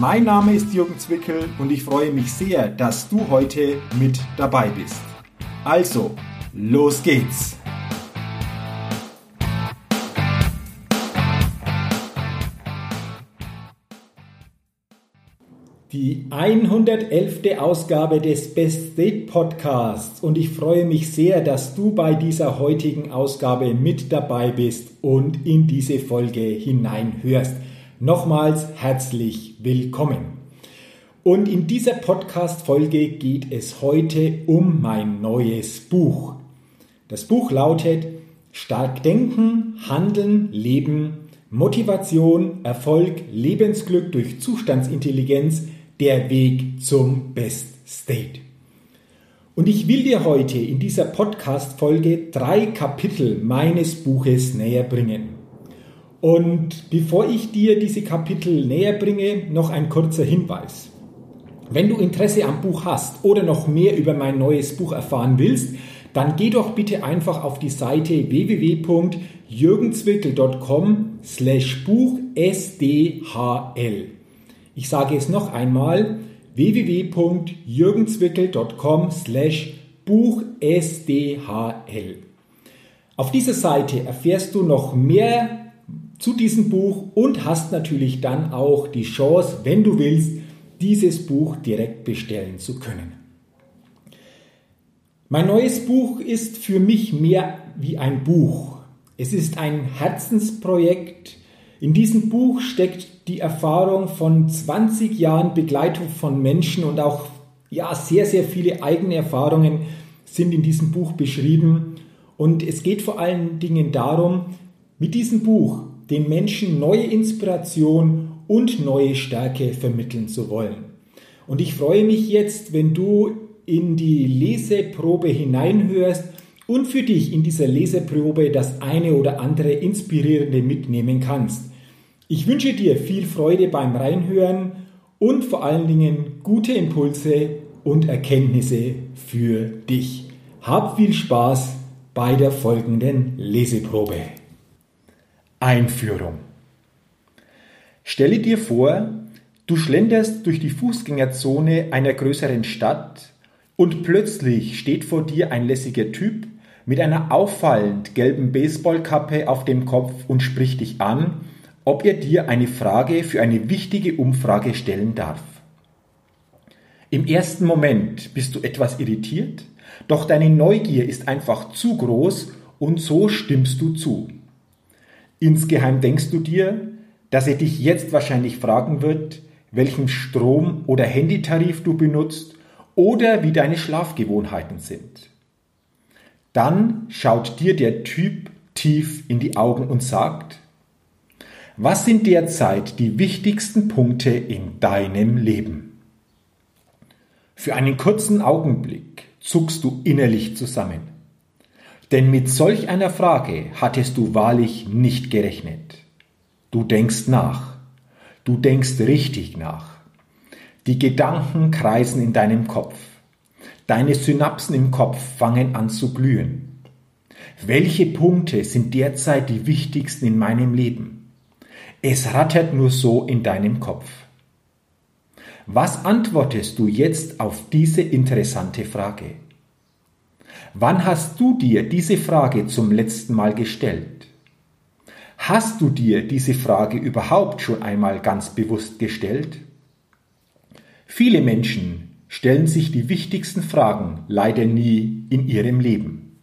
Mein Name ist Jürgen Zwickel und ich freue mich sehr, dass du heute mit dabei bist. Also, los geht's! Die 111. Ausgabe des Best State Podcasts und ich freue mich sehr, dass du bei dieser heutigen Ausgabe mit dabei bist und in diese Folge hineinhörst. Nochmals herzlich willkommen. Und in dieser Podcast-Folge geht es heute um mein neues Buch. Das Buch lautet Stark denken, handeln, leben, Motivation, Erfolg, Lebensglück durch Zustandsintelligenz, der Weg zum Best State. Und ich will dir heute in dieser Podcast-Folge drei Kapitel meines Buches näher bringen. Und bevor ich dir diese Kapitel näher bringe, noch ein kurzer Hinweis. Wenn du Interesse am Buch hast oder noch mehr über mein neues Buch erfahren willst, dann geh doch bitte einfach auf die Seite www.jürgenzwickel.com slash Buch SDHL. Ich sage es noch einmal, www.jürgenzwickel.com slash Buch SDHL. Auf dieser Seite erfährst du noch mehr zu diesem Buch und hast natürlich dann auch die Chance, wenn du willst, dieses Buch direkt bestellen zu können. Mein neues Buch ist für mich mehr wie ein Buch. Es ist ein Herzensprojekt. In diesem Buch steckt die Erfahrung von 20 Jahren Begleitung von Menschen und auch ja, sehr, sehr viele eigene Erfahrungen sind in diesem Buch beschrieben. Und es geht vor allen Dingen darum, mit diesem Buch den Menschen neue Inspiration und neue Stärke vermitteln zu wollen. Und ich freue mich jetzt, wenn du in die Leseprobe hineinhörst und für dich in dieser Leseprobe das eine oder andere Inspirierende mitnehmen kannst. Ich wünsche dir viel Freude beim Reinhören und vor allen Dingen gute Impulse und Erkenntnisse für dich. Hab viel Spaß bei der folgenden Leseprobe. Einführung. Stelle dir vor, du schlenderst durch die Fußgängerzone einer größeren Stadt und plötzlich steht vor dir ein lässiger Typ mit einer auffallend gelben Baseballkappe auf dem Kopf und spricht dich an, ob er dir eine Frage für eine wichtige Umfrage stellen darf. Im ersten Moment bist du etwas irritiert, doch deine Neugier ist einfach zu groß und so stimmst du zu. Insgeheim denkst du dir, dass er dich jetzt wahrscheinlich fragen wird, welchen Strom- oder Handytarif du benutzt oder wie deine Schlafgewohnheiten sind. Dann schaut dir der Typ tief in die Augen und sagt, was sind derzeit die wichtigsten Punkte in deinem Leben? Für einen kurzen Augenblick zuckst du innerlich zusammen. Denn mit solch einer Frage hattest du wahrlich nicht gerechnet. Du denkst nach. Du denkst richtig nach. Die Gedanken kreisen in deinem Kopf. Deine Synapsen im Kopf fangen an zu glühen. Welche Punkte sind derzeit die wichtigsten in meinem Leben? Es rattert nur so in deinem Kopf. Was antwortest du jetzt auf diese interessante Frage? Wann hast du dir diese Frage zum letzten Mal gestellt? Hast du dir diese Frage überhaupt schon einmal ganz bewusst gestellt? Viele Menschen stellen sich die wichtigsten Fragen leider nie in ihrem Leben.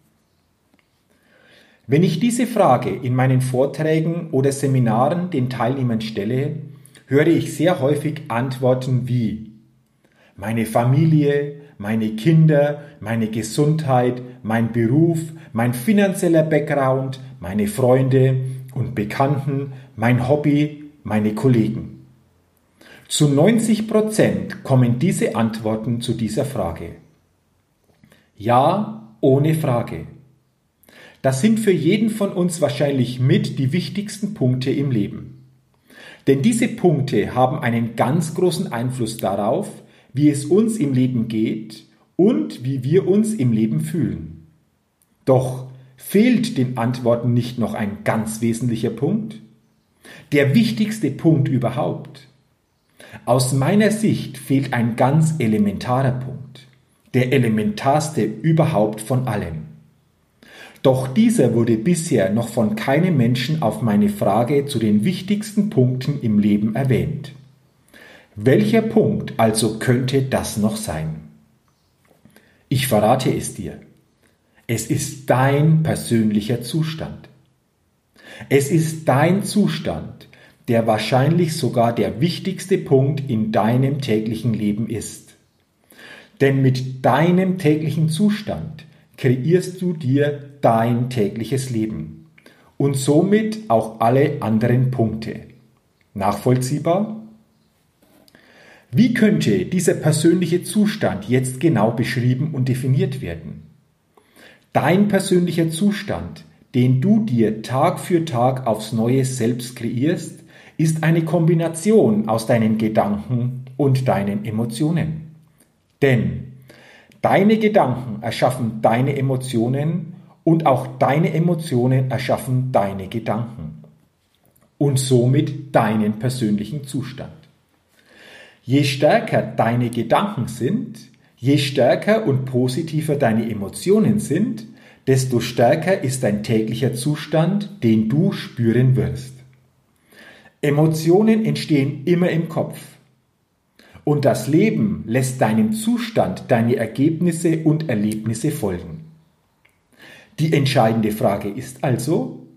Wenn ich diese Frage in meinen Vorträgen oder Seminaren den Teilnehmern stelle, höre ich sehr häufig Antworten wie meine Familie, meine Kinder, meine Gesundheit, mein Beruf, mein finanzieller Background, meine Freunde und Bekannten, mein Hobby, meine Kollegen. Zu 90 Prozent kommen diese Antworten zu dieser Frage. Ja, ohne Frage. Das sind für jeden von uns wahrscheinlich mit die wichtigsten Punkte im Leben. Denn diese Punkte haben einen ganz großen Einfluss darauf, wie es uns im Leben geht und wie wir uns im Leben fühlen. Doch fehlt den Antworten nicht noch ein ganz wesentlicher Punkt? Der wichtigste Punkt überhaupt. Aus meiner Sicht fehlt ein ganz elementarer Punkt, der elementarste überhaupt von allen. Doch dieser wurde bisher noch von keinem Menschen auf meine Frage zu den wichtigsten Punkten im Leben erwähnt. Welcher Punkt also könnte das noch sein? Ich verrate es dir. Es ist dein persönlicher Zustand. Es ist dein Zustand, der wahrscheinlich sogar der wichtigste Punkt in deinem täglichen Leben ist. Denn mit deinem täglichen Zustand kreierst du dir dein tägliches Leben und somit auch alle anderen Punkte. Nachvollziehbar? Wie könnte dieser persönliche Zustand jetzt genau beschrieben und definiert werden? Dein persönlicher Zustand, den du dir Tag für Tag aufs Neue selbst kreierst, ist eine Kombination aus deinen Gedanken und deinen Emotionen. Denn deine Gedanken erschaffen deine Emotionen und auch deine Emotionen erschaffen deine Gedanken und somit deinen persönlichen Zustand. Je stärker deine Gedanken sind, Je stärker und positiver deine Emotionen sind, desto stärker ist dein täglicher Zustand, den du spüren wirst. Emotionen entstehen immer im Kopf. Und das Leben lässt deinem Zustand deine Ergebnisse und Erlebnisse folgen. Die entscheidende Frage ist also,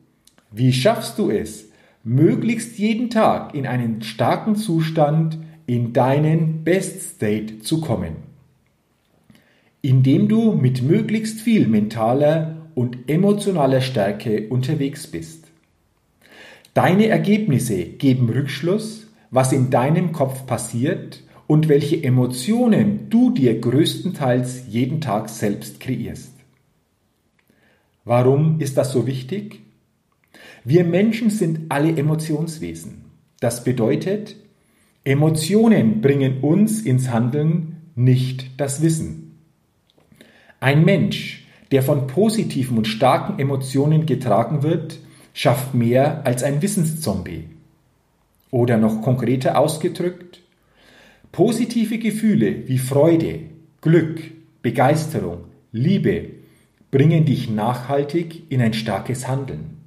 wie schaffst du es, möglichst jeden Tag in einen starken Zustand, in deinen Best State zu kommen? indem du mit möglichst viel mentaler und emotionaler Stärke unterwegs bist. Deine Ergebnisse geben Rückschluss, was in deinem Kopf passiert und welche Emotionen du dir größtenteils jeden Tag selbst kreierst. Warum ist das so wichtig? Wir Menschen sind alle Emotionswesen. Das bedeutet, Emotionen bringen uns ins Handeln, nicht das Wissen. Ein Mensch, der von positiven und starken Emotionen getragen wird, schafft mehr als ein Wissenszombie. Oder noch konkreter ausgedrückt, positive Gefühle wie Freude, Glück, Begeisterung, Liebe bringen dich nachhaltig in ein starkes Handeln.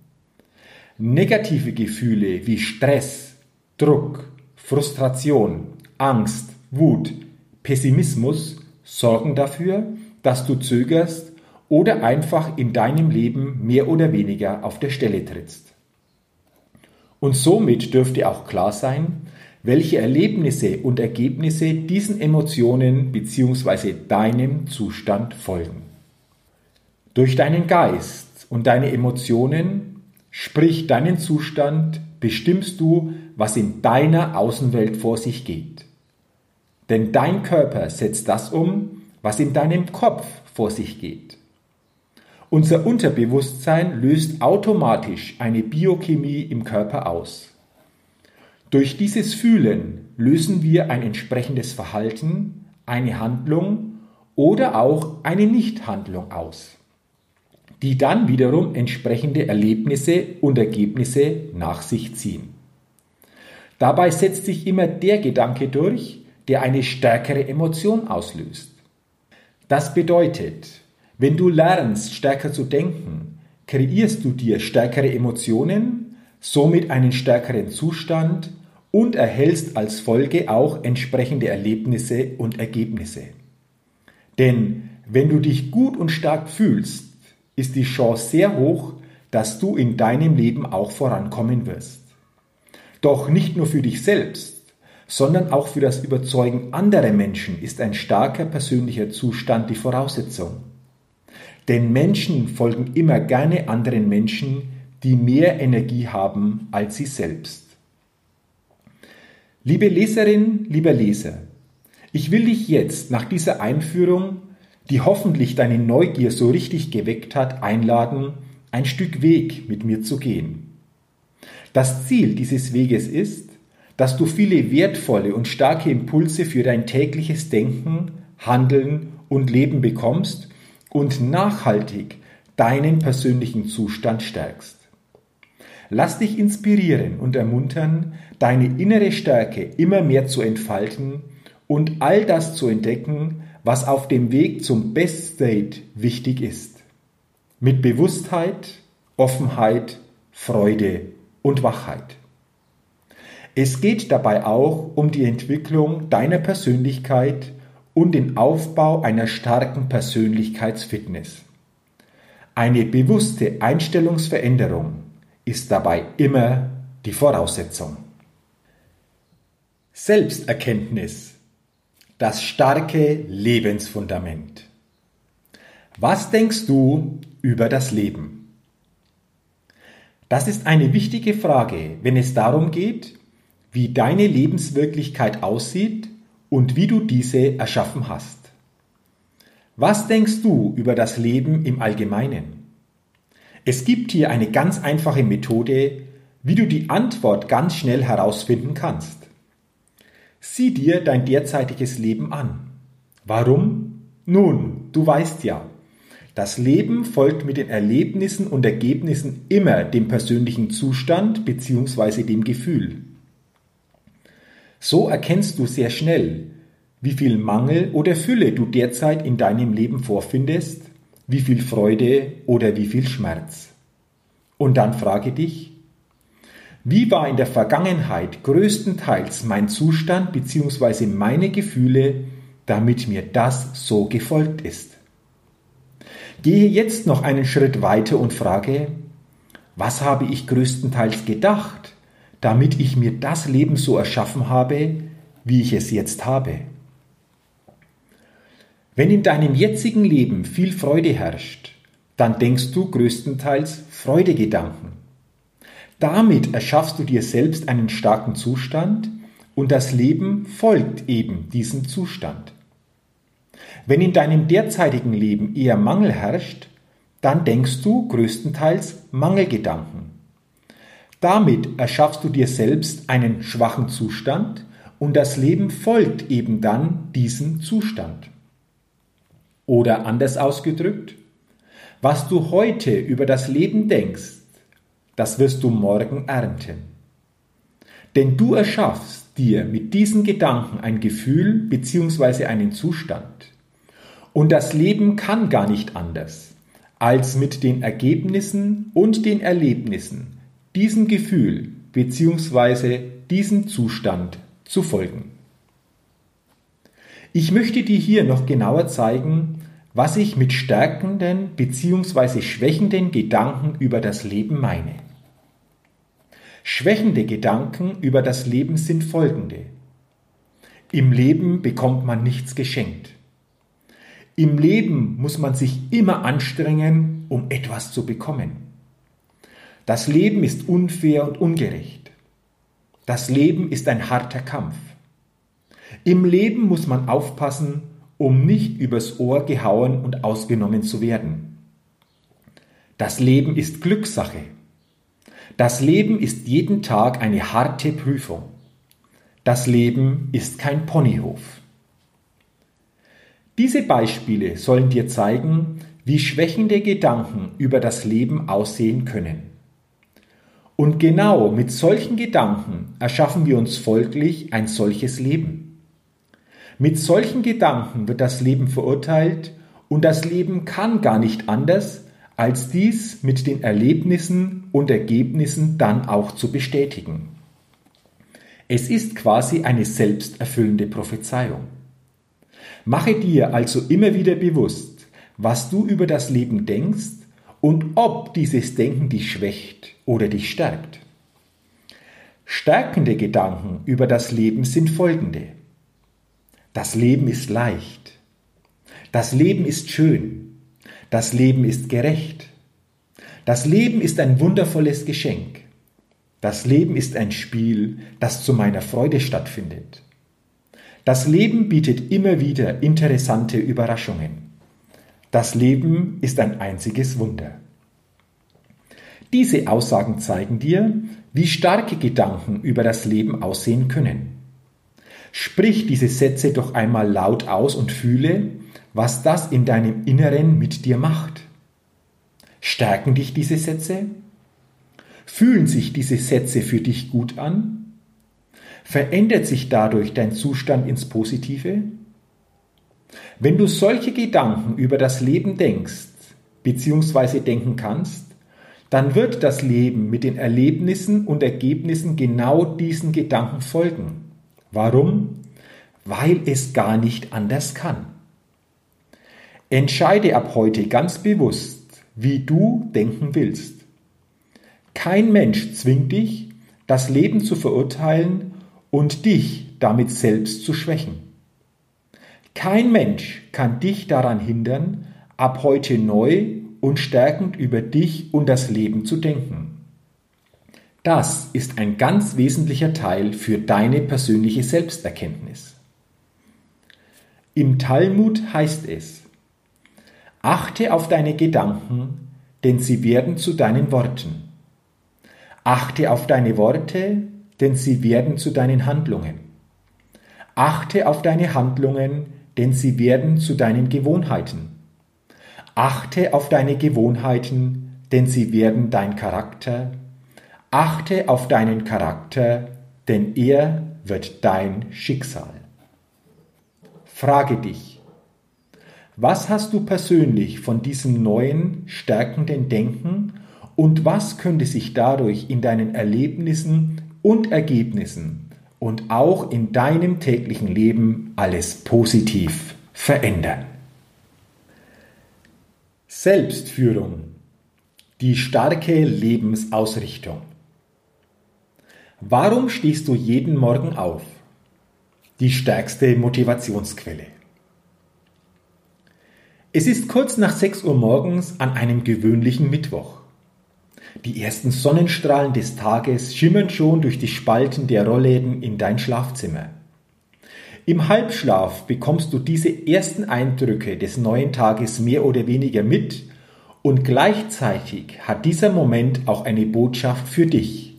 Negative Gefühle wie Stress, Druck, Frustration, Angst, Wut, Pessimismus sorgen dafür, dass du zögerst oder einfach in deinem Leben mehr oder weniger auf der Stelle trittst. Und somit dürfte auch klar sein, welche Erlebnisse und Ergebnisse diesen Emotionen bzw. deinem Zustand folgen. Durch deinen Geist und deine Emotionen, sprich deinen Zustand, bestimmst du, was in deiner Außenwelt vor sich geht. Denn dein Körper setzt das um, was in deinem Kopf vor sich geht. Unser Unterbewusstsein löst automatisch eine Biochemie im Körper aus. Durch dieses Fühlen lösen wir ein entsprechendes Verhalten, eine Handlung oder auch eine Nichthandlung aus, die dann wiederum entsprechende Erlebnisse und Ergebnisse nach sich ziehen. Dabei setzt sich immer der Gedanke durch, der eine stärkere Emotion auslöst. Das bedeutet, wenn du lernst, stärker zu denken, kreierst du dir stärkere Emotionen, somit einen stärkeren Zustand und erhältst als Folge auch entsprechende Erlebnisse und Ergebnisse. Denn wenn du dich gut und stark fühlst, ist die Chance sehr hoch, dass du in deinem Leben auch vorankommen wirst. Doch nicht nur für dich selbst, sondern auch für das Überzeugen anderer Menschen ist ein starker persönlicher Zustand die Voraussetzung. Denn Menschen folgen immer gerne anderen Menschen, die mehr Energie haben als sie selbst. Liebe Leserin, lieber Leser, ich will dich jetzt nach dieser Einführung, die hoffentlich deine Neugier so richtig geweckt hat, einladen, ein Stück Weg mit mir zu gehen. Das Ziel dieses Weges ist, dass du viele wertvolle und starke Impulse für dein tägliches Denken, Handeln und Leben bekommst und nachhaltig deinen persönlichen Zustand stärkst. Lass dich inspirieren und ermuntern, deine innere Stärke immer mehr zu entfalten und all das zu entdecken, was auf dem Weg zum Best State wichtig ist. Mit Bewusstheit, Offenheit, Freude und Wachheit. Es geht dabei auch um die Entwicklung deiner Persönlichkeit und den Aufbau einer starken Persönlichkeitsfitness. Eine bewusste Einstellungsveränderung ist dabei immer die Voraussetzung. Selbsterkenntnis. Das starke Lebensfundament. Was denkst du über das Leben? Das ist eine wichtige Frage, wenn es darum geht, wie deine Lebenswirklichkeit aussieht und wie du diese erschaffen hast. Was denkst du über das Leben im Allgemeinen? Es gibt hier eine ganz einfache Methode, wie du die Antwort ganz schnell herausfinden kannst. Sieh dir dein derzeitiges Leben an. Warum? Nun, du weißt ja, das Leben folgt mit den Erlebnissen und Ergebnissen immer dem persönlichen Zustand bzw. dem Gefühl. So erkennst du sehr schnell, wie viel Mangel oder Fülle du derzeit in deinem Leben vorfindest, wie viel Freude oder wie viel Schmerz. Und dann frage dich, wie war in der Vergangenheit größtenteils mein Zustand bzw. meine Gefühle, damit mir das so gefolgt ist? Gehe jetzt noch einen Schritt weiter und frage, was habe ich größtenteils gedacht, damit ich mir das Leben so erschaffen habe, wie ich es jetzt habe. Wenn in deinem jetzigen Leben viel Freude herrscht, dann denkst du größtenteils Freudegedanken. Damit erschaffst du dir selbst einen starken Zustand und das Leben folgt eben diesem Zustand. Wenn in deinem derzeitigen Leben eher Mangel herrscht, dann denkst du größtenteils Mangelgedanken. Damit erschaffst du dir selbst einen schwachen Zustand und das Leben folgt eben dann diesem Zustand. Oder anders ausgedrückt, was du heute über das Leben denkst, das wirst du morgen ernten. Denn du erschaffst dir mit diesen Gedanken ein Gefühl bzw. einen Zustand. Und das Leben kann gar nicht anders, als mit den Ergebnissen und den Erlebnissen diesem Gefühl bzw. diesem Zustand zu folgen. Ich möchte dir hier noch genauer zeigen, was ich mit stärkenden bzw. schwächenden Gedanken über das Leben meine. Schwächende Gedanken über das Leben sind folgende. Im Leben bekommt man nichts geschenkt. Im Leben muss man sich immer anstrengen, um etwas zu bekommen. Das Leben ist unfair und ungerecht. Das Leben ist ein harter Kampf. Im Leben muss man aufpassen, um nicht übers Ohr gehauen und ausgenommen zu werden. Das Leben ist Glückssache. Das Leben ist jeden Tag eine harte Prüfung. Das Leben ist kein Ponyhof. Diese Beispiele sollen dir zeigen, wie schwächende Gedanken über das Leben aussehen können. Und genau mit solchen Gedanken erschaffen wir uns folglich ein solches Leben. Mit solchen Gedanken wird das Leben verurteilt und das Leben kann gar nicht anders, als dies mit den Erlebnissen und Ergebnissen dann auch zu bestätigen. Es ist quasi eine selbsterfüllende Prophezeiung. Mache dir also immer wieder bewusst, was du über das Leben denkst und ob dieses Denken dich schwächt oder dich stärkt. Stärkende Gedanken über das Leben sind folgende. Das Leben ist leicht. Das Leben ist schön. Das Leben ist gerecht. Das Leben ist ein wundervolles Geschenk. Das Leben ist ein Spiel, das zu meiner Freude stattfindet. Das Leben bietet immer wieder interessante Überraschungen. Das Leben ist ein einziges Wunder. Diese Aussagen zeigen dir, wie starke Gedanken über das Leben aussehen können. Sprich diese Sätze doch einmal laut aus und fühle, was das in deinem Inneren mit dir macht. Stärken dich diese Sätze? Fühlen sich diese Sätze für dich gut an? Verändert sich dadurch dein Zustand ins Positive? Wenn du solche Gedanken über das Leben denkst, beziehungsweise denken kannst, dann wird das Leben mit den Erlebnissen und Ergebnissen genau diesen Gedanken folgen. Warum? Weil es gar nicht anders kann. Entscheide ab heute ganz bewusst, wie du denken willst. Kein Mensch zwingt dich, das Leben zu verurteilen und dich damit selbst zu schwächen. Kein Mensch kann dich daran hindern, ab heute neu und stärkend über dich und das Leben zu denken. Das ist ein ganz wesentlicher Teil für deine persönliche Selbsterkenntnis. Im Talmud heißt es, achte auf deine Gedanken, denn sie werden zu deinen Worten. Achte auf deine Worte, denn sie werden zu deinen Handlungen. Achte auf deine Handlungen, denn sie werden zu deinen Gewohnheiten. Achte auf deine Gewohnheiten, denn sie werden dein Charakter. Achte auf deinen Charakter, denn er wird dein Schicksal. Frage dich, was hast du persönlich von diesem neuen, stärkenden Denken und was könnte sich dadurch in deinen Erlebnissen und Ergebnissen und auch in deinem täglichen Leben alles positiv verändern? Selbstführung. Die starke Lebensausrichtung. Warum stehst du jeden Morgen auf? Die stärkste Motivationsquelle. Es ist kurz nach 6 Uhr morgens an einem gewöhnlichen Mittwoch. Die ersten Sonnenstrahlen des Tages schimmern schon durch die Spalten der Rollläden in dein Schlafzimmer. Im Halbschlaf bekommst du diese ersten Eindrücke des neuen Tages mehr oder weniger mit und gleichzeitig hat dieser Moment auch eine Botschaft für dich.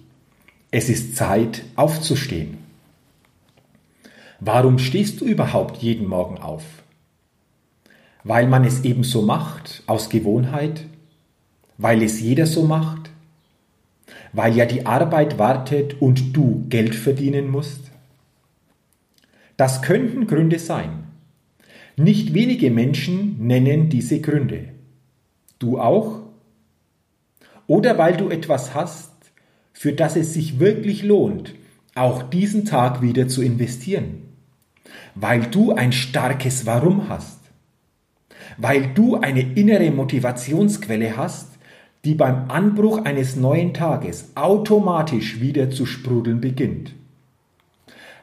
Es ist Zeit aufzustehen. Warum stehst du überhaupt jeden Morgen auf? Weil man es eben so macht, aus Gewohnheit? Weil es jeder so macht? Weil ja die Arbeit wartet und du Geld verdienen musst? Das könnten Gründe sein. Nicht wenige Menschen nennen diese Gründe. Du auch? Oder weil du etwas hast, für das es sich wirklich lohnt, auch diesen Tag wieder zu investieren. Weil du ein starkes Warum hast. Weil du eine innere Motivationsquelle hast, die beim Anbruch eines neuen Tages automatisch wieder zu sprudeln beginnt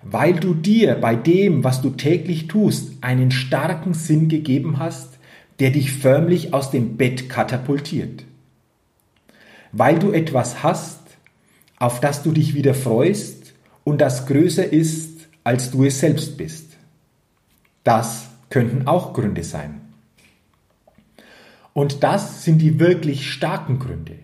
weil du dir bei dem, was du täglich tust, einen starken Sinn gegeben hast, der dich förmlich aus dem Bett katapultiert. Weil du etwas hast, auf das du dich wieder freust und das größer ist, als du es selbst bist. Das könnten auch Gründe sein. Und das sind die wirklich starken Gründe.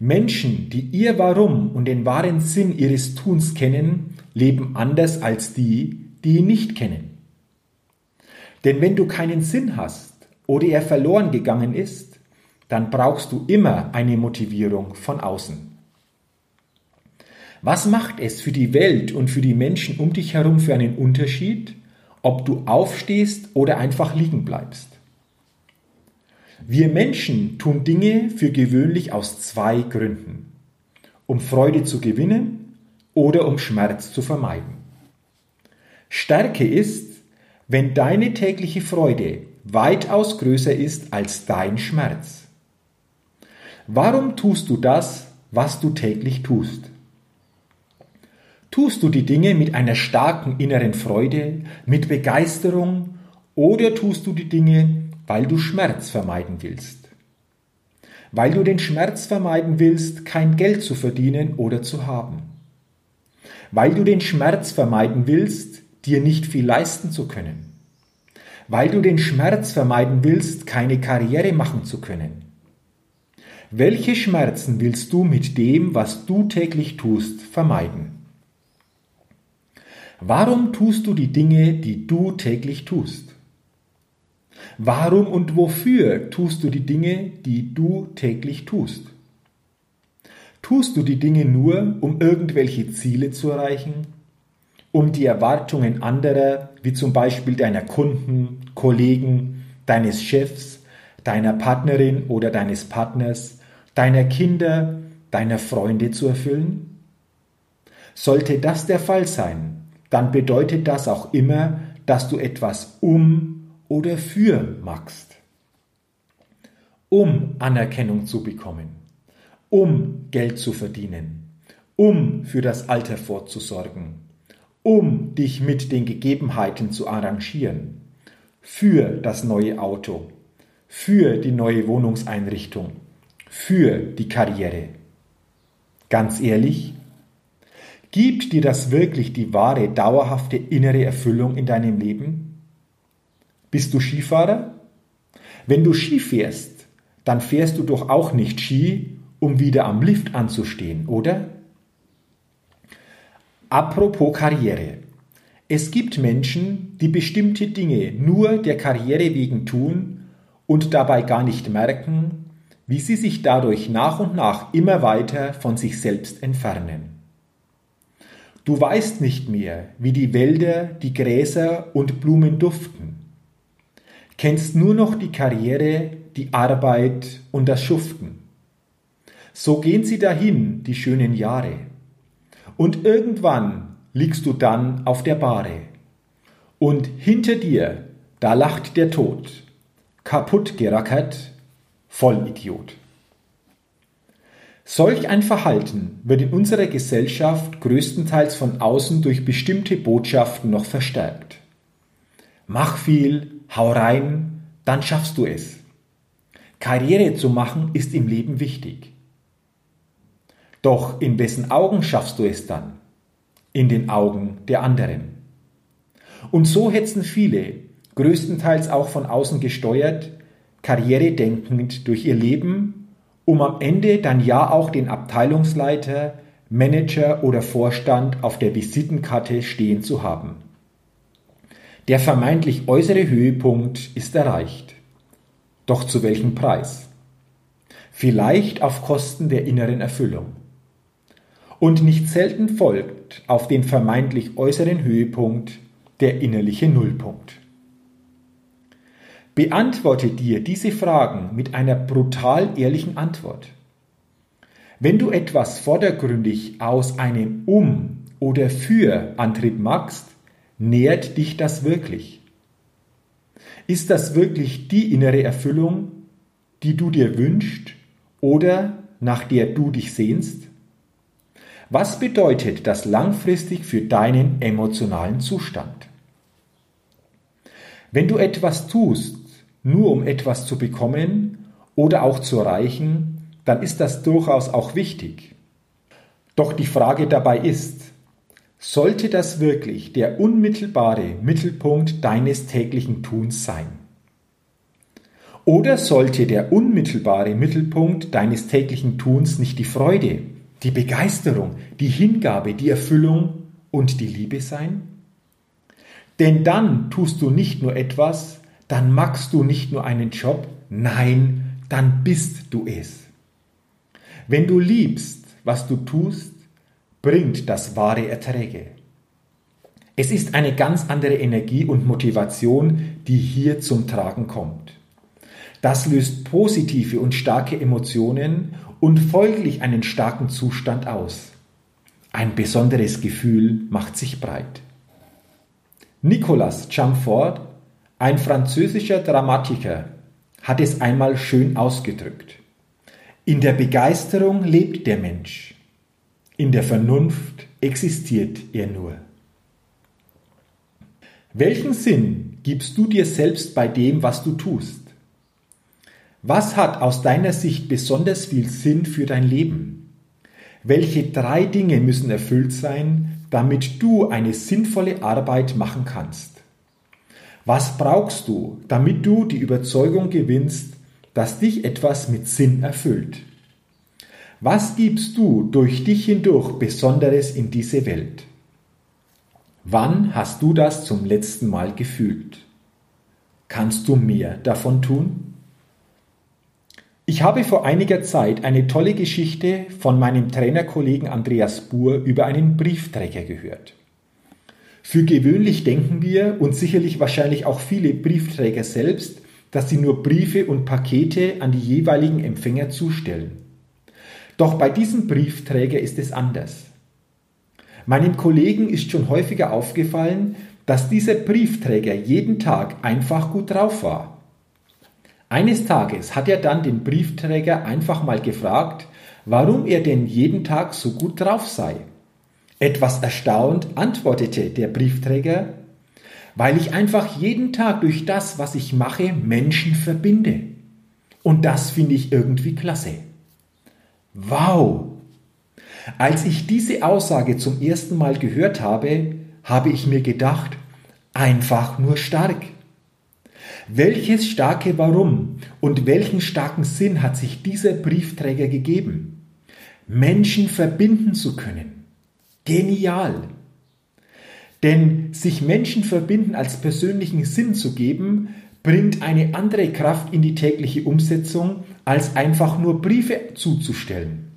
Menschen, die ihr Warum und den wahren Sinn ihres Tuns kennen, leben anders als die, die ihn nicht kennen. Denn wenn du keinen Sinn hast oder er verloren gegangen ist, dann brauchst du immer eine Motivierung von außen. Was macht es für die Welt und für die Menschen um dich herum für einen Unterschied, ob du aufstehst oder einfach liegen bleibst? Wir Menschen tun Dinge für gewöhnlich aus zwei Gründen. Um Freude zu gewinnen oder um Schmerz zu vermeiden. Stärke ist, wenn deine tägliche Freude weitaus größer ist als dein Schmerz. Warum tust du das, was du täglich tust? Tust du die Dinge mit einer starken inneren Freude, mit Begeisterung oder tust du die Dinge weil du Schmerz vermeiden willst. Weil du den Schmerz vermeiden willst, kein Geld zu verdienen oder zu haben. Weil du den Schmerz vermeiden willst, dir nicht viel leisten zu können. weil du den Schmerz vermeiden willst, keine Karriere machen zu können? Welche Schmerzen willst du mit dem, was du täglich tust, vermeiden? Warum tust du die Dinge, die du täglich tust? Warum und wofür tust du die Dinge, die du täglich tust? Tust du die Dinge nur, um irgendwelche Ziele zu erreichen? Um die Erwartungen anderer, wie zum Beispiel deiner Kunden, Kollegen, deines Chefs, deiner Partnerin oder deines Partners, deiner Kinder, deiner Freunde zu erfüllen? Sollte das der Fall sein, dann bedeutet das auch immer, dass du etwas um oder für magst. Um Anerkennung zu bekommen, um Geld zu verdienen, um für das Alter vorzusorgen, um dich mit den Gegebenheiten zu arrangieren, für das neue Auto, für die neue Wohnungseinrichtung, für die Karriere. Ganz ehrlich, Gibt dir das wirklich die wahre, dauerhafte innere Erfüllung in deinem Leben? Bist du Skifahrer? Wenn du Ski fährst, dann fährst du doch auch nicht Ski, um wieder am Lift anzustehen, oder? Apropos Karriere. Es gibt Menschen, die bestimmte Dinge nur der Karriere wegen tun und dabei gar nicht merken, wie sie sich dadurch nach und nach immer weiter von sich selbst entfernen. Du weißt nicht mehr, wie die Wälder, die Gräser und Blumen duften. Kennst nur noch die Karriere, die Arbeit und das Schuften. So gehen sie dahin, die schönen Jahre. Und irgendwann liegst du dann auf der Bahre. Und hinter dir, da lacht der Tod. Kaputt gerackert, Vollidiot. Solch ein Verhalten wird in unserer Gesellschaft größtenteils von außen durch bestimmte Botschaften noch verstärkt. Mach viel, hau rein, dann schaffst du es. Karriere zu machen ist im Leben wichtig. Doch in wessen Augen schaffst du es dann? In den Augen der anderen. Und so hetzen viele, größtenteils auch von außen gesteuert, karrieredenkend durch ihr Leben um am Ende dann ja auch den Abteilungsleiter, Manager oder Vorstand auf der Visitenkarte stehen zu haben. Der vermeintlich äußere Höhepunkt ist erreicht. Doch zu welchem Preis? Vielleicht auf Kosten der inneren Erfüllung. Und nicht selten folgt auf den vermeintlich äußeren Höhepunkt der innerliche Nullpunkt. Beantworte dir diese Fragen mit einer brutal ehrlichen Antwort. Wenn du etwas vordergründig aus einem Um oder Für Antrieb magst, nährt dich das wirklich? Ist das wirklich die innere Erfüllung, die du dir wünschst oder nach der du dich sehnst? Was bedeutet das langfristig für deinen emotionalen Zustand? Wenn du etwas tust, nur um etwas zu bekommen oder auch zu erreichen, dann ist das durchaus auch wichtig. Doch die Frage dabei ist, sollte das wirklich der unmittelbare Mittelpunkt deines täglichen Tuns sein? Oder sollte der unmittelbare Mittelpunkt deines täglichen Tuns nicht die Freude, die Begeisterung, die Hingabe, die Erfüllung und die Liebe sein? Denn dann tust du nicht nur etwas, dann magst du nicht nur einen Job, nein, dann bist du es. Wenn du liebst, was du tust, bringt das wahre Erträge. Es ist eine ganz andere Energie und Motivation, die hier zum Tragen kommt. Das löst positive und starke Emotionen und folglich einen starken Zustand aus. Ein besonderes Gefühl macht sich breit. Nicolas Chamfort ein französischer Dramatiker hat es einmal schön ausgedrückt. In der Begeisterung lebt der Mensch, in der Vernunft existiert er nur. Welchen Sinn gibst du dir selbst bei dem, was du tust? Was hat aus deiner Sicht besonders viel Sinn für dein Leben? Welche drei Dinge müssen erfüllt sein, damit du eine sinnvolle Arbeit machen kannst? Was brauchst du, damit du die Überzeugung gewinnst, dass dich etwas mit Sinn erfüllt? Was gibst du durch dich hindurch Besonderes in diese Welt? Wann hast du das zum letzten Mal gefühlt? Kannst du mehr davon tun? Ich habe vor einiger Zeit eine tolle Geschichte von meinem Trainerkollegen Andreas Buhr über einen Briefträger gehört. Für gewöhnlich denken wir und sicherlich wahrscheinlich auch viele Briefträger selbst, dass sie nur Briefe und Pakete an die jeweiligen Empfänger zustellen. Doch bei diesem Briefträger ist es anders. Meinem Kollegen ist schon häufiger aufgefallen, dass dieser Briefträger jeden Tag einfach gut drauf war. Eines Tages hat er dann den Briefträger einfach mal gefragt, warum er denn jeden Tag so gut drauf sei. Etwas erstaunt antwortete der Briefträger, weil ich einfach jeden Tag durch das, was ich mache, Menschen verbinde. Und das finde ich irgendwie klasse. Wow! Als ich diese Aussage zum ersten Mal gehört habe, habe ich mir gedacht, einfach nur stark. Welches starke Warum und welchen starken Sinn hat sich dieser Briefträger gegeben? Menschen verbinden zu können. Genial. Denn sich Menschen verbinden als persönlichen Sinn zu geben, bringt eine andere Kraft in die tägliche Umsetzung, als einfach nur Briefe zuzustellen.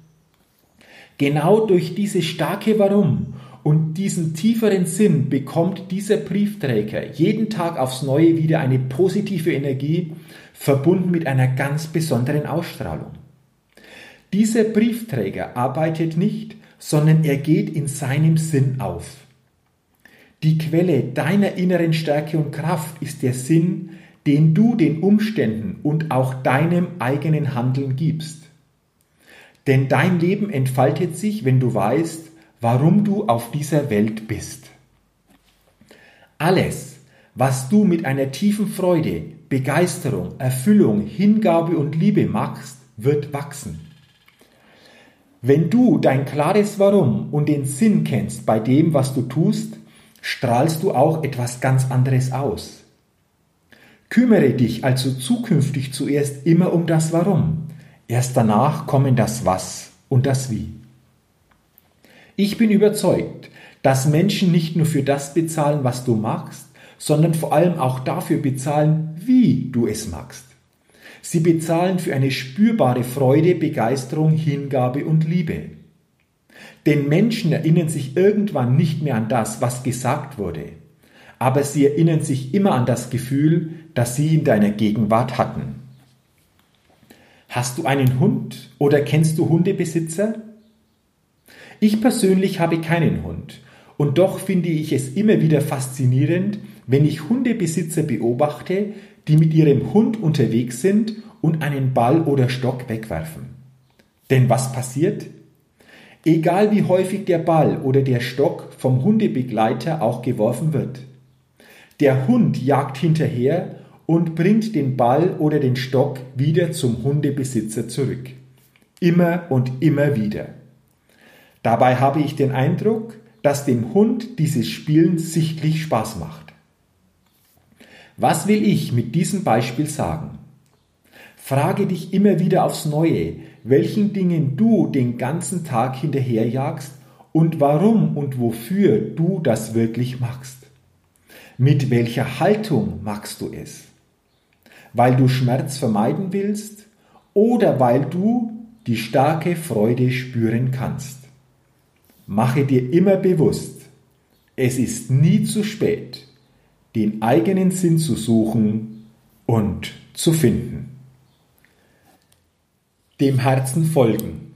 Genau durch dieses starke Warum und diesen tieferen Sinn bekommt dieser Briefträger jeden Tag aufs Neue wieder eine positive Energie, verbunden mit einer ganz besonderen Ausstrahlung. Dieser Briefträger arbeitet nicht, sondern er geht in seinem Sinn auf. Die Quelle deiner inneren Stärke und Kraft ist der Sinn, den du den Umständen und auch deinem eigenen Handeln gibst. Denn dein Leben entfaltet sich, wenn du weißt, warum du auf dieser Welt bist. Alles, was du mit einer tiefen Freude, Begeisterung, Erfüllung, Hingabe und Liebe machst, wird wachsen. Wenn du dein klares Warum und den Sinn kennst bei dem, was du tust, strahlst du auch etwas ganz anderes aus. Kümmere dich also zukünftig zuerst immer um das Warum, Erst danach kommen das Was und das Wie. Ich bin überzeugt, dass Menschen nicht nur für das bezahlen, was du machst, sondern vor allem auch dafür bezahlen, wie du es machst. Sie bezahlen für eine spürbare Freude, Begeisterung, Hingabe und Liebe. Denn Menschen erinnern sich irgendwann nicht mehr an das, was gesagt wurde, aber sie erinnern sich immer an das Gefühl, das sie in deiner Gegenwart hatten. Hast du einen Hund oder kennst du Hundebesitzer? Ich persönlich habe keinen Hund und doch finde ich es immer wieder faszinierend, wenn ich Hundebesitzer beobachte, die mit ihrem Hund unterwegs sind und einen Ball oder Stock wegwerfen. Denn was passiert? Egal wie häufig der Ball oder der Stock vom Hundebegleiter auch geworfen wird. Der Hund jagt hinterher und bringt den Ball oder den Stock wieder zum Hundebesitzer zurück. Immer und immer wieder. Dabei habe ich den Eindruck, dass dem Hund dieses Spielen sichtlich Spaß macht. Was will ich mit diesem Beispiel sagen? Frage dich immer wieder aufs Neue, welchen Dingen du den ganzen Tag hinterherjagst und warum und wofür du das wirklich machst. Mit welcher Haltung machst du es? Weil du Schmerz vermeiden willst oder weil du die starke Freude spüren kannst. Mache dir immer bewusst, es ist nie zu spät, den eigenen Sinn zu suchen und zu finden. Dem Herzen folgen.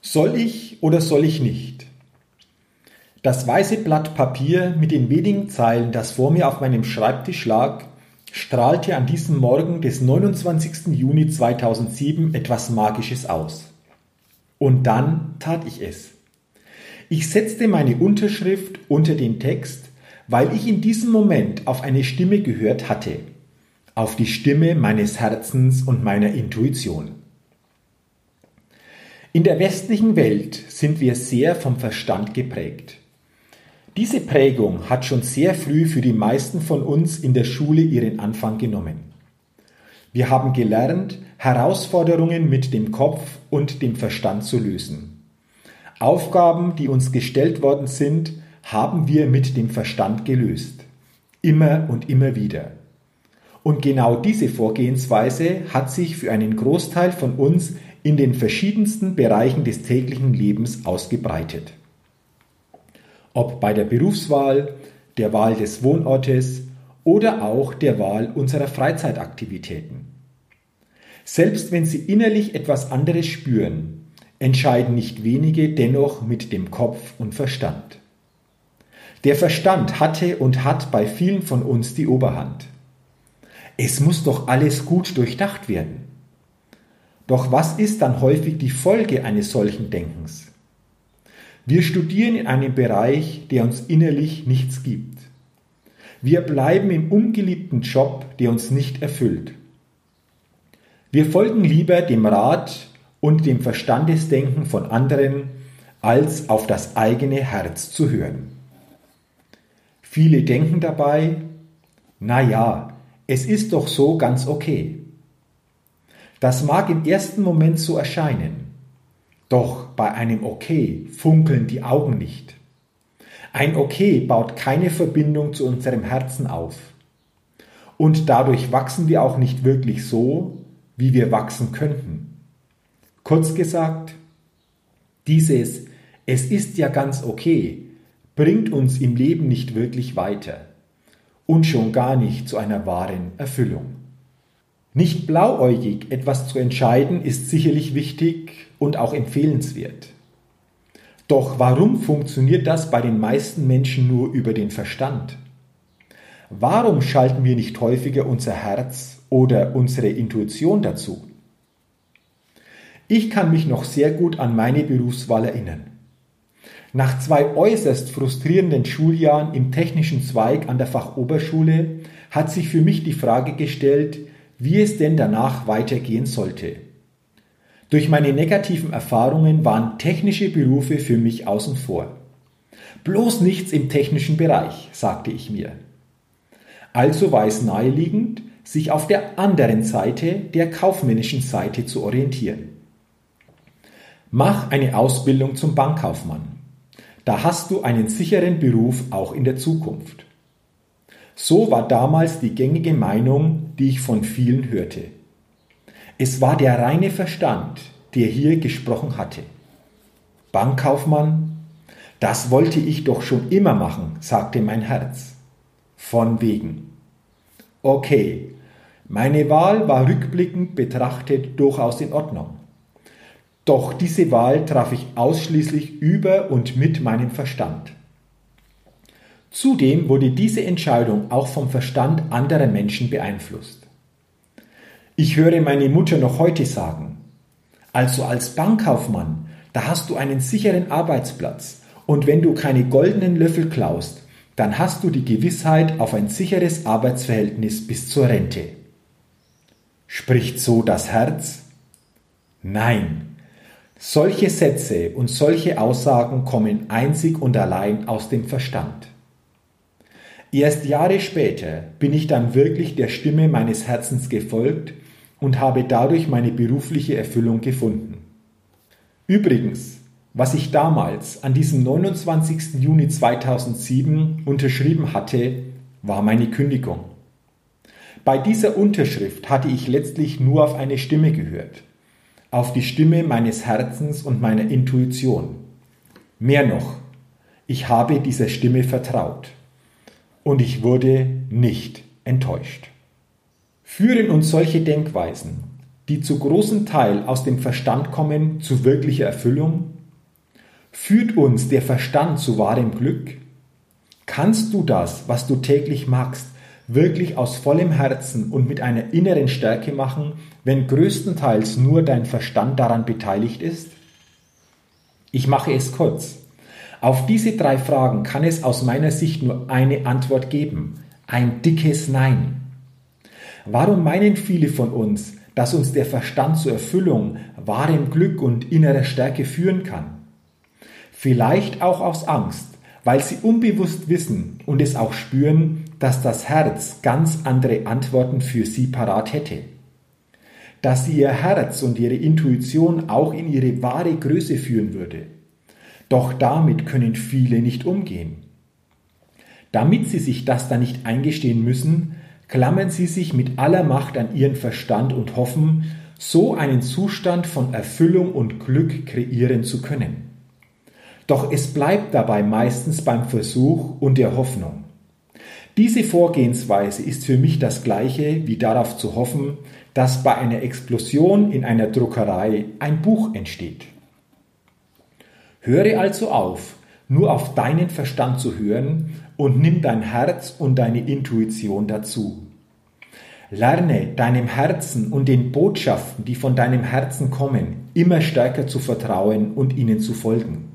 Soll ich oder soll ich nicht? Das weiße Blatt Papier mit den wenigen Zeilen, das vor mir auf meinem Schreibtisch lag, strahlte an diesem Morgen des 29. Juni 2007 etwas Magisches aus. Und dann tat ich es. Ich setzte meine Unterschrift unter den Text, weil ich in diesem Moment auf eine Stimme gehört hatte, auf die Stimme meines Herzens und meiner Intuition. In der westlichen Welt sind wir sehr vom Verstand geprägt. Diese Prägung hat schon sehr früh für die meisten von uns in der Schule ihren Anfang genommen. Wir haben gelernt, Herausforderungen mit dem Kopf und dem Verstand zu lösen. Aufgaben, die uns gestellt worden sind, haben wir mit dem Verstand gelöst. Immer und immer wieder. Und genau diese Vorgehensweise hat sich für einen Großteil von uns in den verschiedensten Bereichen des täglichen Lebens ausgebreitet. Ob bei der Berufswahl, der Wahl des Wohnortes oder auch der Wahl unserer Freizeitaktivitäten. Selbst wenn Sie innerlich etwas anderes spüren, entscheiden nicht wenige dennoch mit dem Kopf und Verstand. Der Verstand hatte und hat bei vielen von uns die Oberhand. Es muss doch alles gut durchdacht werden. Doch was ist dann häufig die Folge eines solchen Denkens? Wir studieren in einem Bereich, der uns innerlich nichts gibt. Wir bleiben im ungeliebten Job, der uns nicht erfüllt. Wir folgen lieber dem Rat und dem Verstandesdenken von anderen, als auf das eigene Herz zu hören. Viele denken dabei, na ja, es ist doch so ganz okay. Das mag im ersten Moment so erscheinen, doch bei einem Okay funkeln die Augen nicht. Ein Okay baut keine Verbindung zu unserem Herzen auf. Und dadurch wachsen wir auch nicht wirklich so, wie wir wachsen könnten. Kurz gesagt, dieses Es ist ja ganz okay bringt uns im Leben nicht wirklich weiter und schon gar nicht zu einer wahren Erfüllung. Nicht blauäugig etwas zu entscheiden ist sicherlich wichtig und auch empfehlenswert. Doch warum funktioniert das bei den meisten Menschen nur über den Verstand? Warum schalten wir nicht häufiger unser Herz oder unsere Intuition dazu? Ich kann mich noch sehr gut an meine Berufswahl erinnern. Nach zwei äußerst frustrierenden Schuljahren im technischen Zweig an der Fachoberschule hat sich für mich die Frage gestellt, wie es denn danach weitergehen sollte. Durch meine negativen Erfahrungen waren technische Berufe für mich außen vor. Bloß nichts im technischen Bereich, sagte ich mir. Also war es naheliegend, sich auf der anderen Seite, der kaufmännischen Seite zu orientieren. Mach eine Ausbildung zum Bankkaufmann. Da hast du einen sicheren Beruf auch in der Zukunft. So war damals die gängige Meinung, die ich von vielen hörte. Es war der reine Verstand, der hier gesprochen hatte. Bankkaufmann, das wollte ich doch schon immer machen, sagte mein Herz. Von wegen. Okay, meine Wahl war rückblickend betrachtet durchaus in Ordnung. Doch diese Wahl traf ich ausschließlich über und mit meinem Verstand. Zudem wurde diese Entscheidung auch vom Verstand anderer Menschen beeinflusst. Ich höre meine Mutter noch heute sagen, also als Bankkaufmann, da hast du einen sicheren Arbeitsplatz und wenn du keine goldenen Löffel klaust, dann hast du die Gewissheit auf ein sicheres Arbeitsverhältnis bis zur Rente. Spricht so das Herz? Nein, solche Sätze und solche Aussagen kommen einzig und allein aus dem Verstand. Erst Jahre später bin ich dann wirklich der Stimme meines Herzens gefolgt und habe dadurch meine berufliche Erfüllung gefunden. Übrigens, was ich damals an diesem 29. Juni 2007 unterschrieben hatte, war meine Kündigung. Bei dieser Unterschrift hatte ich letztlich nur auf eine Stimme gehört auf die Stimme meines Herzens und meiner Intuition. Mehr noch, ich habe dieser Stimme vertraut und ich wurde nicht enttäuscht. Führen uns solche Denkweisen, die zu großem Teil aus dem Verstand kommen, zu wirklicher Erfüllung? Führt uns der Verstand zu wahrem Glück? Kannst du das, was du täglich magst, wirklich aus vollem Herzen und mit einer inneren Stärke machen, wenn größtenteils nur dein Verstand daran beteiligt ist? Ich mache es kurz. Auf diese drei Fragen kann es aus meiner Sicht nur eine Antwort geben. Ein dickes Nein. Warum meinen viele von uns, dass uns der Verstand zur Erfüllung, wahrem Glück und innerer Stärke führen kann? Vielleicht auch aus Angst, weil sie unbewusst wissen und es auch spüren, dass das Herz ganz andere Antworten für sie parat hätte. Dass sie ihr Herz und ihre Intuition auch in ihre wahre Größe führen würde. Doch damit können viele nicht umgehen. Damit sie sich das dann nicht eingestehen müssen, klammern sie sich mit aller Macht an ihren Verstand und hoffen, so einen Zustand von Erfüllung und Glück kreieren zu können. Doch es bleibt dabei meistens beim Versuch und der Hoffnung. Diese Vorgehensweise ist für mich das gleiche wie darauf zu hoffen, dass bei einer Explosion in einer Druckerei ein Buch entsteht. Höre also auf, nur auf deinen Verstand zu hören und nimm dein Herz und deine Intuition dazu. Lerne deinem Herzen und den Botschaften, die von deinem Herzen kommen, immer stärker zu vertrauen und ihnen zu folgen.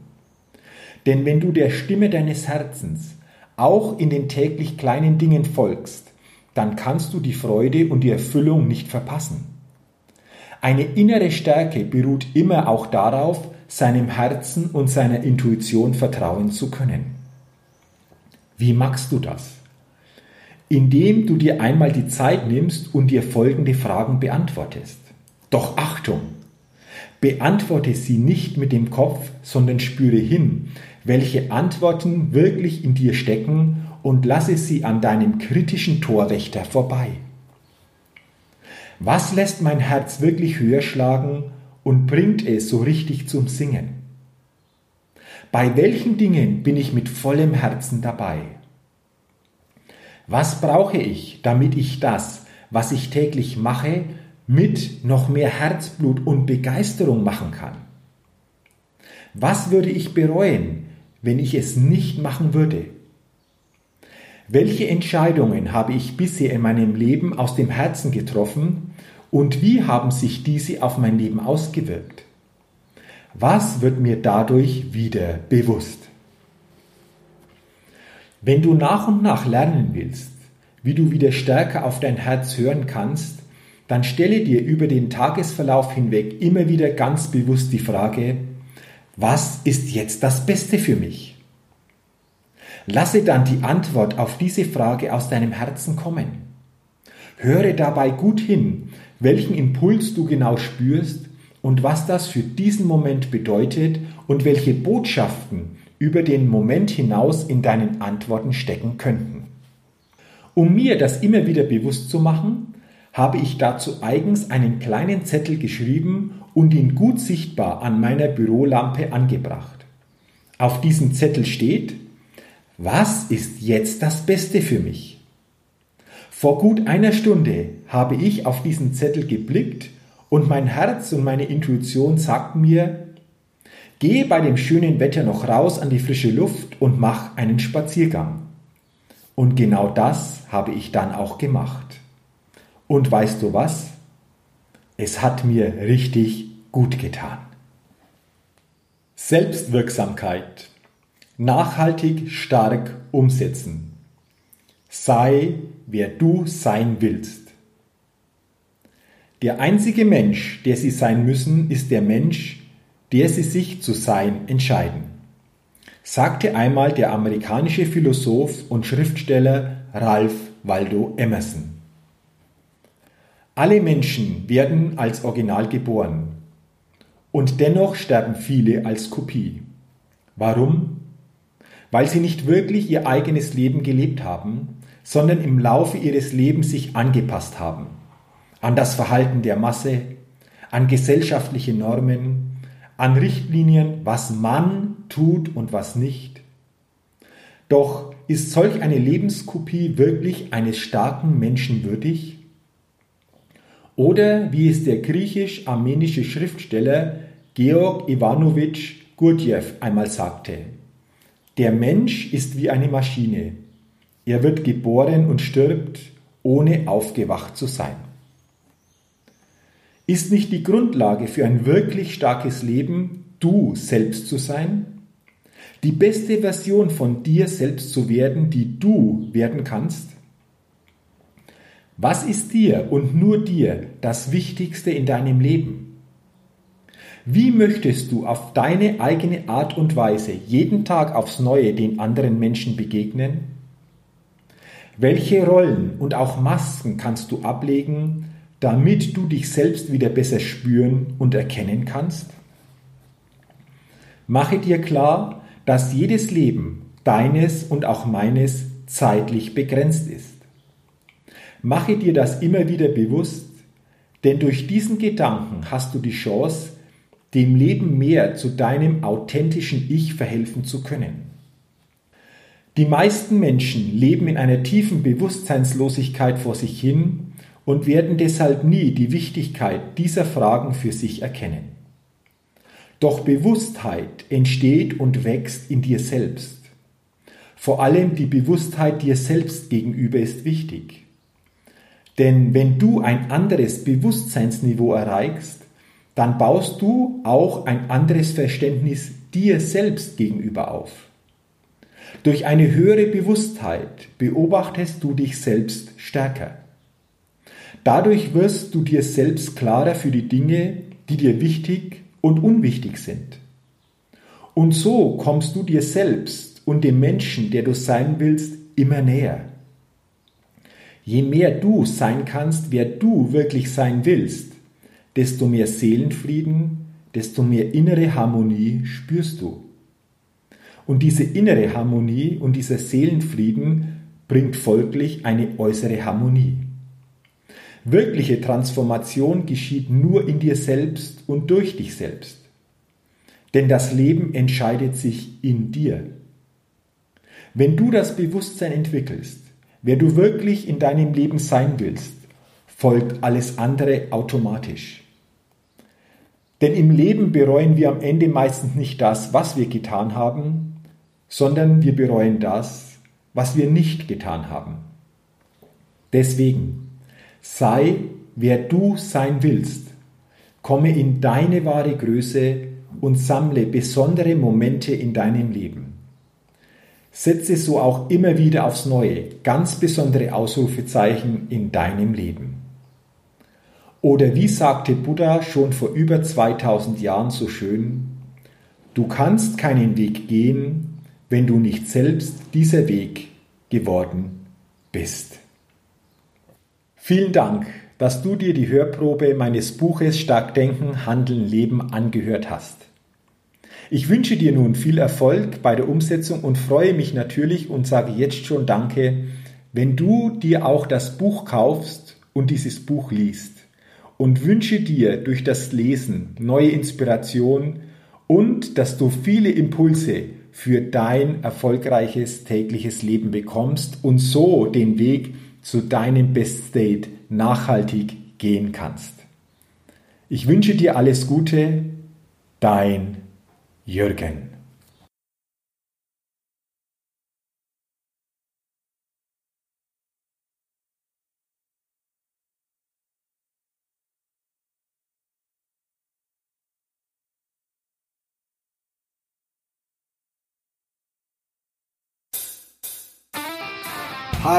Denn wenn du der Stimme deines Herzens auch in den täglich kleinen Dingen folgst, dann kannst du die Freude und die Erfüllung nicht verpassen. Eine innere Stärke beruht immer auch darauf, seinem Herzen und seiner Intuition vertrauen zu können. Wie machst du das? Indem du dir einmal die Zeit nimmst und dir folgende Fragen beantwortest. Doch Achtung! Beantworte sie nicht mit dem Kopf, sondern spüre hin, welche Antworten wirklich in dir stecken und lasse sie an deinem kritischen Torwächter vorbei. Was lässt mein Herz wirklich höher schlagen und bringt es so richtig zum Singen? Bei welchen Dingen bin ich mit vollem Herzen dabei? Was brauche ich, damit ich das, was ich täglich mache, mit noch mehr Herzblut und Begeisterung machen kann? Was würde ich bereuen, wenn ich es nicht machen würde? Welche Entscheidungen habe ich bisher in meinem Leben aus dem Herzen getroffen und wie haben sich diese auf mein Leben ausgewirkt? Was wird mir dadurch wieder bewusst? Wenn du nach und nach lernen willst, wie du wieder stärker auf dein Herz hören kannst, dann stelle dir über den Tagesverlauf hinweg immer wieder ganz bewusst die Frage, was ist jetzt das Beste für mich? Lasse dann die Antwort auf diese Frage aus deinem Herzen kommen. Höre dabei gut hin, welchen Impuls du genau spürst und was das für diesen Moment bedeutet und welche Botschaften über den Moment hinaus in deinen Antworten stecken könnten. Um mir das immer wieder bewusst zu machen, habe ich dazu eigens einen kleinen Zettel geschrieben und ihn gut sichtbar an meiner Bürolampe angebracht. Auf diesem Zettel steht, was ist jetzt das Beste für mich? Vor gut einer Stunde habe ich auf diesen Zettel geblickt und mein Herz und meine Intuition sagten mir, gehe bei dem schönen Wetter noch raus an die frische Luft und mach einen Spaziergang. Und genau das habe ich dann auch gemacht. Und weißt du was? Es hat mir richtig gut getan. Selbstwirksamkeit. Nachhaltig stark umsetzen. Sei, wer du sein willst. Der einzige Mensch, der sie sein müssen, ist der Mensch, der sie sich zu sein entscheiden, sagte einmal der amerikanische Philosoph und Schriftsteller Ralph Waldo Emerson. Alle Menschen werden als Original geboren und dennoch sterben viele als Kopie. Warum? Weil sie nicht wirklich ihr eigenes Leben gelebt haben, sondern im Laufe ihres Lebens sich angepasst haben an das Verhalten der Masse, an gesellschaftliche Normen, an Richtlinien, was man tut und was nicht. Doch ist solch eine Lebenskopie wirklich eines starken Menschen würdig? Oder wie es der griechisch-armenische Schriftsteller Georg Ivanovich Gurdjieff einmal sagte, der Mensch ist wie eine Maschine. Er wird geboren und stirbt, ohne aufgewacht zu sein. Ist nicht die Grundlage für ein wirklich starkes Leben, du selbst zu sein? Die beste Version von dir selbst zu werden, die du werden kannst? Was ist dir und nur dir das Wichtigste in deinem Leben? Wie möchtest du auf deine eigene Art und Weise jeden Tag aufs Neue den anderen Menschen begegnen? Welche Rollen und auch Masken kannst du ablegen, damit du dich selbst wieder besser spüren und erkennen kannst? Mache dir klar, dass jedes Leben, deines und auch meines, zeitlich begrenzt ist. Mache dir das immer wieder bewusst, denn durch diesen Gedanken hast du die Chance, dem Leben mehr zu deinem authentischen Ich verhelfen zu können. Die meisten Menschen leben in einer tiefen Bewusstseinslosigkeit vor sich hin und werden deshalb nie die Wichtigkeit dieser Fragen für sich erkennen. Doch Bewusstheit entsteht und wächst in dir selbst. Vor allem die Bewusstheit dir selbst gegenüber ist wichtig. Denn wenn du ein anderes Bewusstseinsniveau erreichst, dann baust du auch ein anderes Verständnis dir selbst gegenüber auf. Durch eine höhere Bewusstheit beobachtest du dich selbst stärker. Dadurch wirst du dir selbst klarer für die Dinge, die dir wichtig und unwichtig sind. Und so kommst du dir selbst und dem Menschen, der du sein willst, immer näher. Je mehr du sein kannst, wer du wirklich sein willst, desto mehr Seelenfrieden, desto mehr innere Harmonie spürst du. Und diese innere Harmonie und dieser Seelenfrieden bringt folglich eine äußere Harmonie. Wirkliche Transformation geschieht nur in dir selbst und durch dich selbst. Denn das Leben entscheidet sich in dir. Wenn du das Bewusstsein entwickelst, wer du wirklich in deinem Leben sein willst, folgt alles andere automatisch. Denn im Leben bereuen wir am Ende meistens nicht das, was wir getan haben, sondern wir bereuen das, was wir nicht getan haben. Deswegen sei, wer du sein willst, komme in deine wahre Größe und sammle besondere Momente in deinem Leben. Setze so auch immer wieder aufs Neue ganz besondere Ausrufezeichen in deinem Leben. Oder wie sagte Buddha schon vor über 2000 Jahren so schön, du kannst keinen Weg gehen, wenn du nicht selbst dieser Weg geworden bist. Vielen Dank, dass du dir die Hörprobe meines Buches Stark Denken, Handeln, Leben angehört hast. Ich wünsche dir nun viel Erfolg bei der Umsetzung und freue mich natürlich und sage jetzt schon Danke, wenn du dir auch das Buch kaufst und dieses Buch liest und wünsche dir durch das Lesen neue Inspiration und dass du viele Impulse für dein erfolgreiches tägliches Leben bekommst und so den Weg zu deinem Best State nachhaltig gehen kannst. Ich wünsche dir alles Gute, dein Jürgen.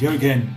Jürgen.